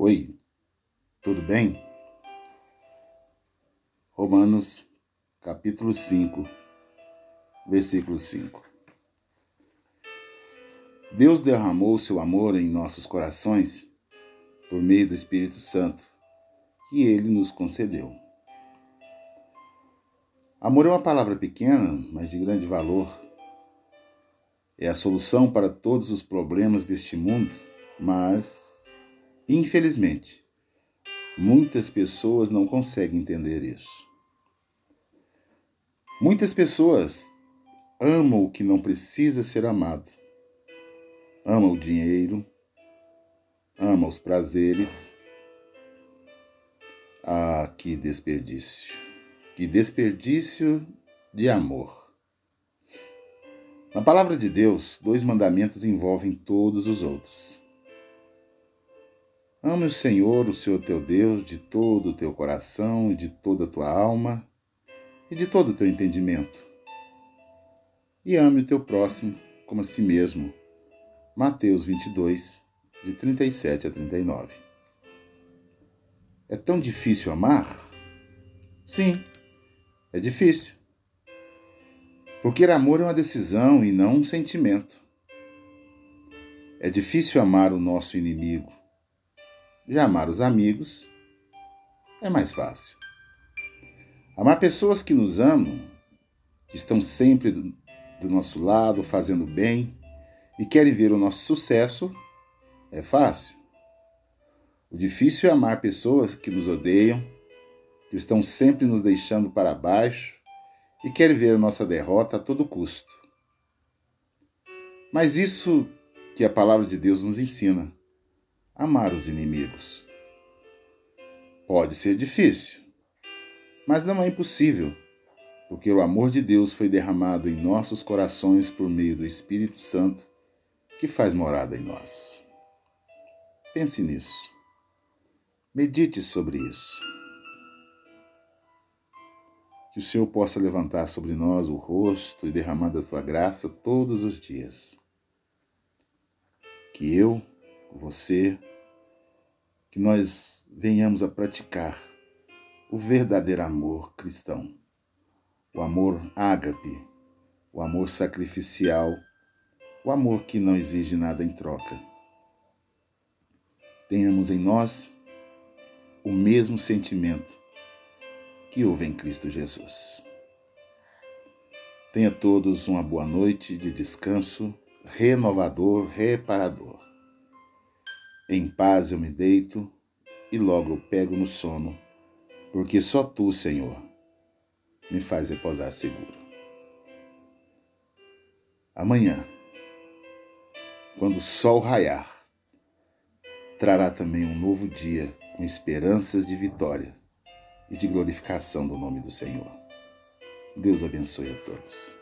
Oi, tudo bem? Romanos, capítulo 5, versículo 5. Deus derramou seu amor em nossos corações por meio do Espírito Santo, que ele nos concedeu. Amor é uma palavra pequena, mas de grande valor. É a solução para todos os problemas deste mundo, mas Infelizmente, muitas pessoas não conseguem entender isso. Muitas pessoas amam o que não precisa ser amado. Amam o dinheiro, amam os prazeres. Ah, que desperdício! Que desperdício de amor! Na palavra de Deus, dois mandamentos envolvem todos os outros. Ame o Senhor, o Senhor teu Deus, de todo o teu coração e de toda a tua alma e de todo o teu entendimento. E ame o teu próximo como a si mesmo. Mateus 22, de 37 a 39. É tão difícil amar? Sim, é difícil. Porque amor é uma decisão e não um sentimento. É difícil amar o nosso inimigo já amar os amigos é mais fácil. Amar pessoas que nos amam, que estão sempre do nosso lado, fazendo bem e querem ver o nosso sucesso, é fácil. O difícil é amar pessoas que nos odeiam, que estão sempre nos deixando para baixo e querem ver a nossa derrota a todo custo. Mas isso que a palavra de Deus nos ensina amar os inimigos. Pode ser difícil, mas não é impossível, porque o amor de Deus foi derramado em nossos corações por meio do Espírito Santo que faz morada em nós. Pense nisso. Medite sobre isso. Que o Senhor possa levantar sobre nós o rosto e derramar da sua graça todos os dias. Que eu, você, que nós venhamos a praticar o verdadeiro amor cristão, o amor ágape, o amor sacrificial, o amor que não exige nada em troca. Tenhamos em nós o mesmo sentimento que houve em Cristo Jesus. Tenha todos uma boa noite de descanso renovador, reparador. Em paz eu me deito e logo pego no sono, porque só tu, Senhor, me faz repousar seguro. Amanhã, quando o sol raiar, trará também um novo dia com esperanças de vitória e de glorificação do nome do Senhor. Deus abençoe a todos.